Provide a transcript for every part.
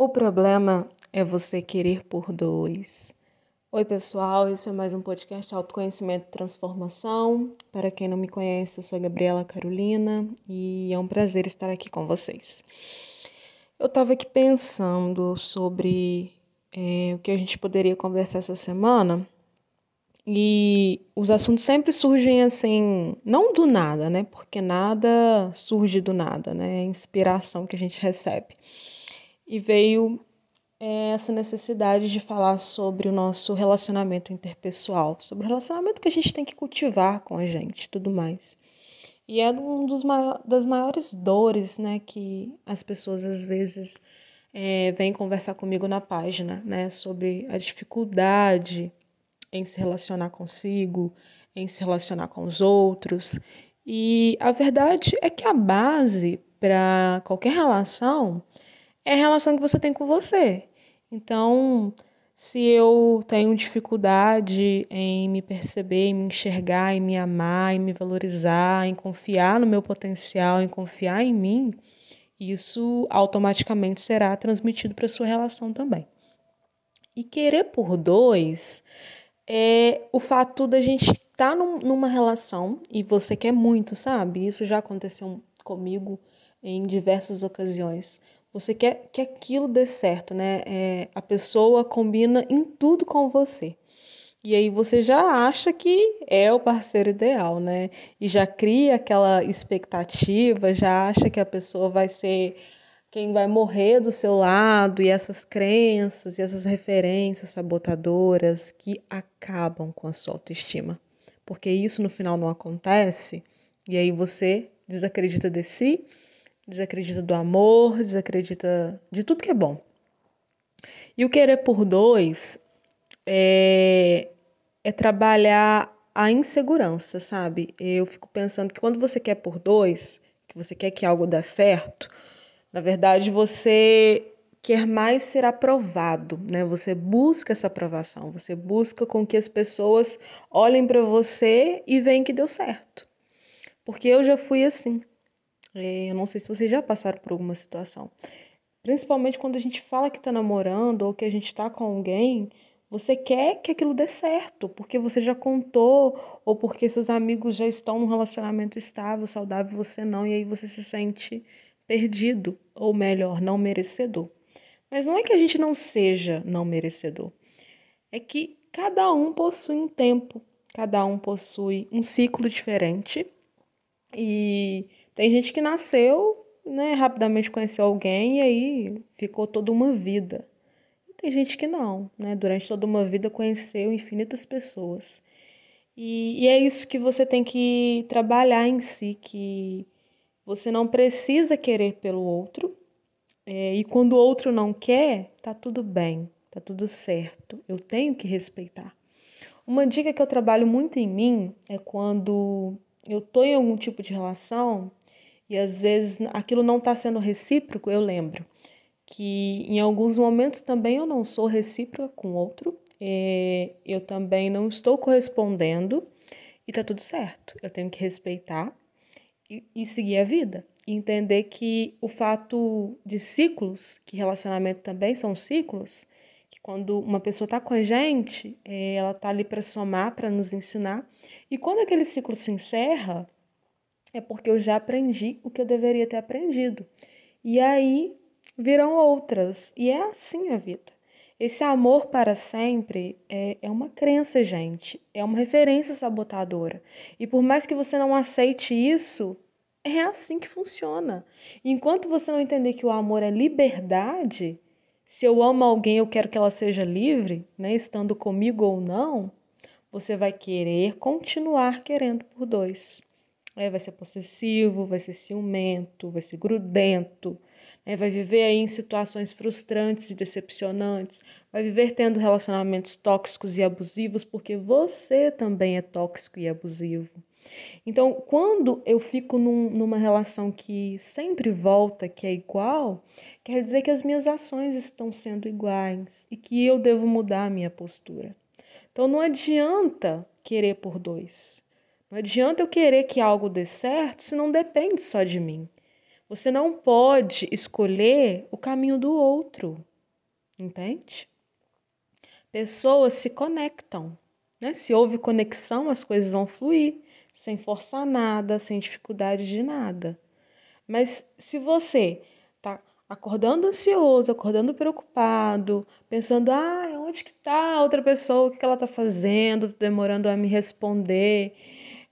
O problema é você querer por dois. Oi, pessoal, esse é mais um podcast Autoconhecimento e Transformação. Para quem não me conhece, eu sou a Gabriela Carolina e é um prazer estar aqui com vocês. Eu estava aqui pensando sobre é, o que a gente poderia conversar essa semana e os assuntos sempre surgem assim, não do nada, né? Porque nada surge do nada, né? É a inspiração que a gente recebe. E veio é, essa necessidade de falar sobre o nosso relacionamento interpessoal, sobre o relacionamento que a gente tem que cultivar com a gente tudo mais. E é um maiores, das maiores dores, né, que as pessoas às vezes é, vêm conversar comigo na página, né, sobre a dificuldade em se relacionar consigo, em se relacionar com os outros. E a verdade é que a base para qualquer relação é a relação que você tem com você. Então, se eu tenho dificuldade em me perceber, em me enxergar, em me amar, em me valorizar, em confiar no meu potencial, em confiar em mim, isso automaticamente será transmitido para sua relação também. E querer por dois é o fato da gente estar tá num, numa relação e você quer muito, sabe? Isso já aconteceu comigo em diversas ocasiões. Você quer que aquilo dê certo, né? É, a pessoa combina em tudo com você. E aí você já acha que é o parceiro ideal, né? E já cria aquela expectativa, já acha que a pessoa vai ser quem vai morrer do seu lado e essas crenças e essas referências sabotadoras que acabam com a sua autoestima. Porque isso no final não acontece e aí você desacredita de si, desacredita do amor, desacredita de tudo que é bom. E o querer por dois é, é trabalhar a insegurança, sabe? Eu fico pensando que quando você quer por dois, que você quer que algo dê certo, na verdade, você quer mais ser aprovado, né? Você busca essa aprovação, você busca com que as pessoas olhem para você e veem que deu certo. Porque eu já fui assim. É, eu não sei se vocês já passaram por alguma situação. Principalmente quando a gente fala que está namorando ou que a gente está com alguém, você quer que aquilo dê certo, porque você já contou, ou porque seus amigos já estão num relacionamento estável, saudável, você não, e aí você se sente perdido, ou melhor, não merecedor. Mas não é que a gente não seja não merecedor, é que cada um possui um tempo, cada um possui um ciclo diferente. E tem gente que nasceu, né, rapidamente conheceu alguém e aí ficou toda uma vida. E tem gente que não, né, durante toda uma vida conheceu infinitas pessoas. E, e é isso que você tem que trabalhar em si, que você não precisa querer pelo outro. É, e quando o outro não quer, tá tudo bem, tá tudo certo. Eu tenho que respeitar. Uma dica que eu trabalho muito em mim é quando eu tô em algum tipo de relação e às vezes aquilo não está sendo recíproco, eu lembro que em alguns momentos também eu não sou recíproca com outro, é, eu também não estou correspondendo e tá tudo certo. Eu tenho que respeitar e, seguir a vida. E entender que o fato de ciclos, que relacionamento também são ciclos, que quando uma pessoa está com a gente, é, ela está ali para somar, para nos ensinar. E quando aquele ciclo se encerra, é porque eu já aprendi o que eu deveria ter aprendido. E aí virão outras. E é assim a vida. Esse amor para sempre é, é, uma crença, gente. É uma referência sabotadora. E por mais que você não aceite isso, é assim que funciona. Enquanto você não entender que o amor é liberdade, se eu amo alguém, eu quero que ela seja livre, né, estando comigo ou não, você vai querer continuar querendo por dois. É, vai ser possessivo, vai ser ciumento, vai ser grudento, né? vai viver aí em situações frustrantes e decepcionantes, vai viver tendo relacionamentos tóxicos e abusivos, porque você também é tóxico e abusivo. Então, quando eu fico num, numa relação que sempre volta, que é igual, quer dizer que as minhas ações estão sendo iguais e que eu devo mudar a minha postura. Então, não adianta querer por dois. Não adianta eu querer que algo dê certo se não depende só de mim. Você não pode escolher o caminho do outro, entende? Pessoas se conectam, né? Se houve conexão, as coisas vão fluir, sem forçar nada, sem dificuldade de nada. Mas se você tá acordando ansioso, acordando preocupado, pensando, ah, onde que tá a outra pessoa, o que ela tá fazendo, demorando a me responder,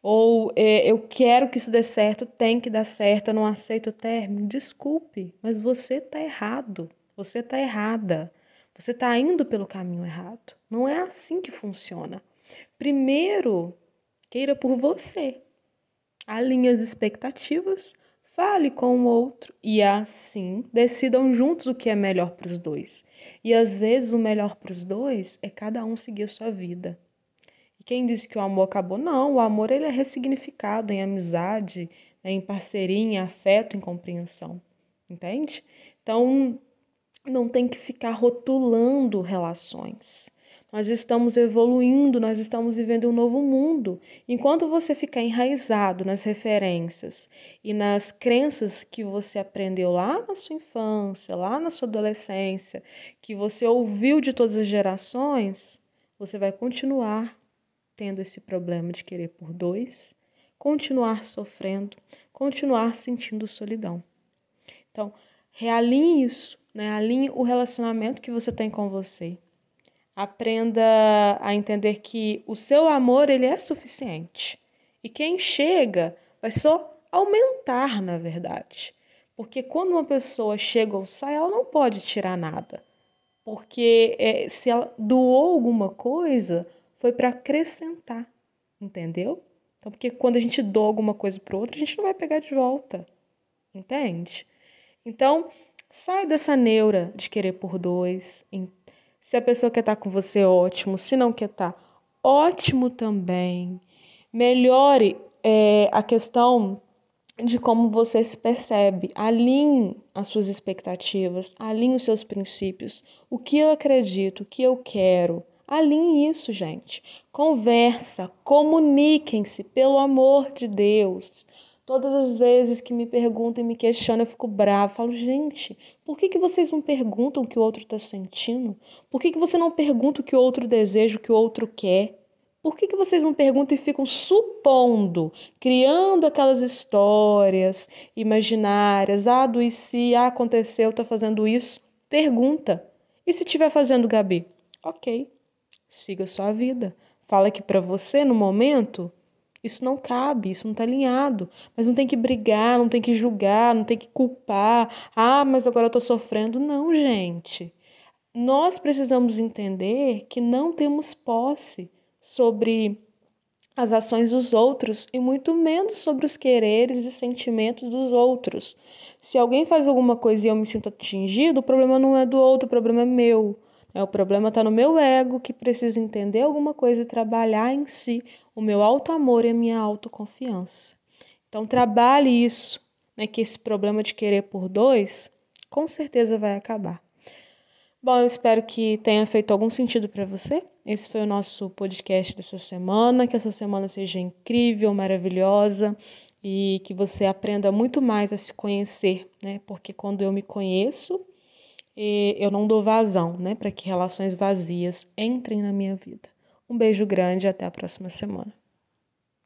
ou é, eu quero que isso dê certo, tem que dar certo, eu não aceito o término, desculpe, mas você tá errado, você tá errada, você tá indo pelo caminho errado. Não é assim que funciona. Primeiro, queira por você. Alinhe as expectativas, fale com o outro e assim decidam juntos o que é melhor para os dois. E às vezes o melhor para os dois é cada um seguir a sua vida. Quem disse que o amor acabou? Não, o amor ele é ressignificado em amizade, né, em parceria, em afeto, em compreensão. Entende? Então, não tem que ficar rotulando relações. Nós estamos evoluindo, nós estamos vivendo um novo mundo. Enquanto você ficar enraizado nas referências e nas crenças que você aprendeu lá na sua infância, lá na sua adolescência, que você ouviu de todas as gerações, você vai continuar tendo esse problema de querer por dois, continuar sofrendo, continuar sentindo solidão. Então, realinhe isso, né? alinhe o relacionamento que você tem com você aprenda a entender que o seu amor ele é suficiente. E quem chega vai só aumentar, na verdade. Porque quando uma pessoa chega ou sai, ela não pode tirar nada. Porque é, se ela doou alguma coisa, foi para acrescentar, entendeu? Então, porque quando a gente doa alguma coisa para outro, a gente não vai pegar de volta, entende? Então, sai dessa neura de querer por dois, se a pessoa quer estar com você, ótimo. Se não quer estar, ótimo também. Melhore é, a questão de como você se percebe. Alinhe as suas expectativas, alinhe os seus princípios. O que eu acredito, o que eu quero. Alinhe isso, gente. Conversa, comuniquem-se, pelo amor de Deus. Todas as vezes que me perguntam e me questionam, eu fico brava. Falo, gente, por que, que vocês não perguntam o que o outro está sentindo? Por que, que você não pergunta o que o outro deseja, o que o outro quer? Por que, que vocês não perguntam e ficam supondo, criando aquelas histórias imaginárias? Ah, do e se, ah, aconteceu, tá fazendo isso? Pergunta. E se estiver fazendo, Gabi? Ok, siga sua vida. Fala que para você, no momento, isso não cabe, isso não está alinhado. Mas não tem que brigar, não tem que julgar, não tem que culpar. Ah, mas agora eu estou sofrendo. Não, gente. Nós precisamos entender que não temos posse sobre as ações dos outros e muito menos sobre os quereres e sentimentos dos outros. Se alguém faz alguma coisa e eu me sinto atingido, o problema não é do outro, o problema é meu. É, o problema está no meu ego que precisa entender alguma coisa e trabalhar em si o meu alto amor e a minha autoconfiança. Então trabalhe isso, né, que esse problema de querer por dois com certeza vai acabar. Bom, eu espero que tenha feito algum sentido para você. Esse foi o nosso podcast dessa semana. Que essa semana seja incrível, maravilhosa e que você aprenda muito mais a se conhecer, né? Porque quando eu me conheço, eu não dou vazão, né, para que relações vazias entrem na minha vida. Um beijo grande e até a próxima semana.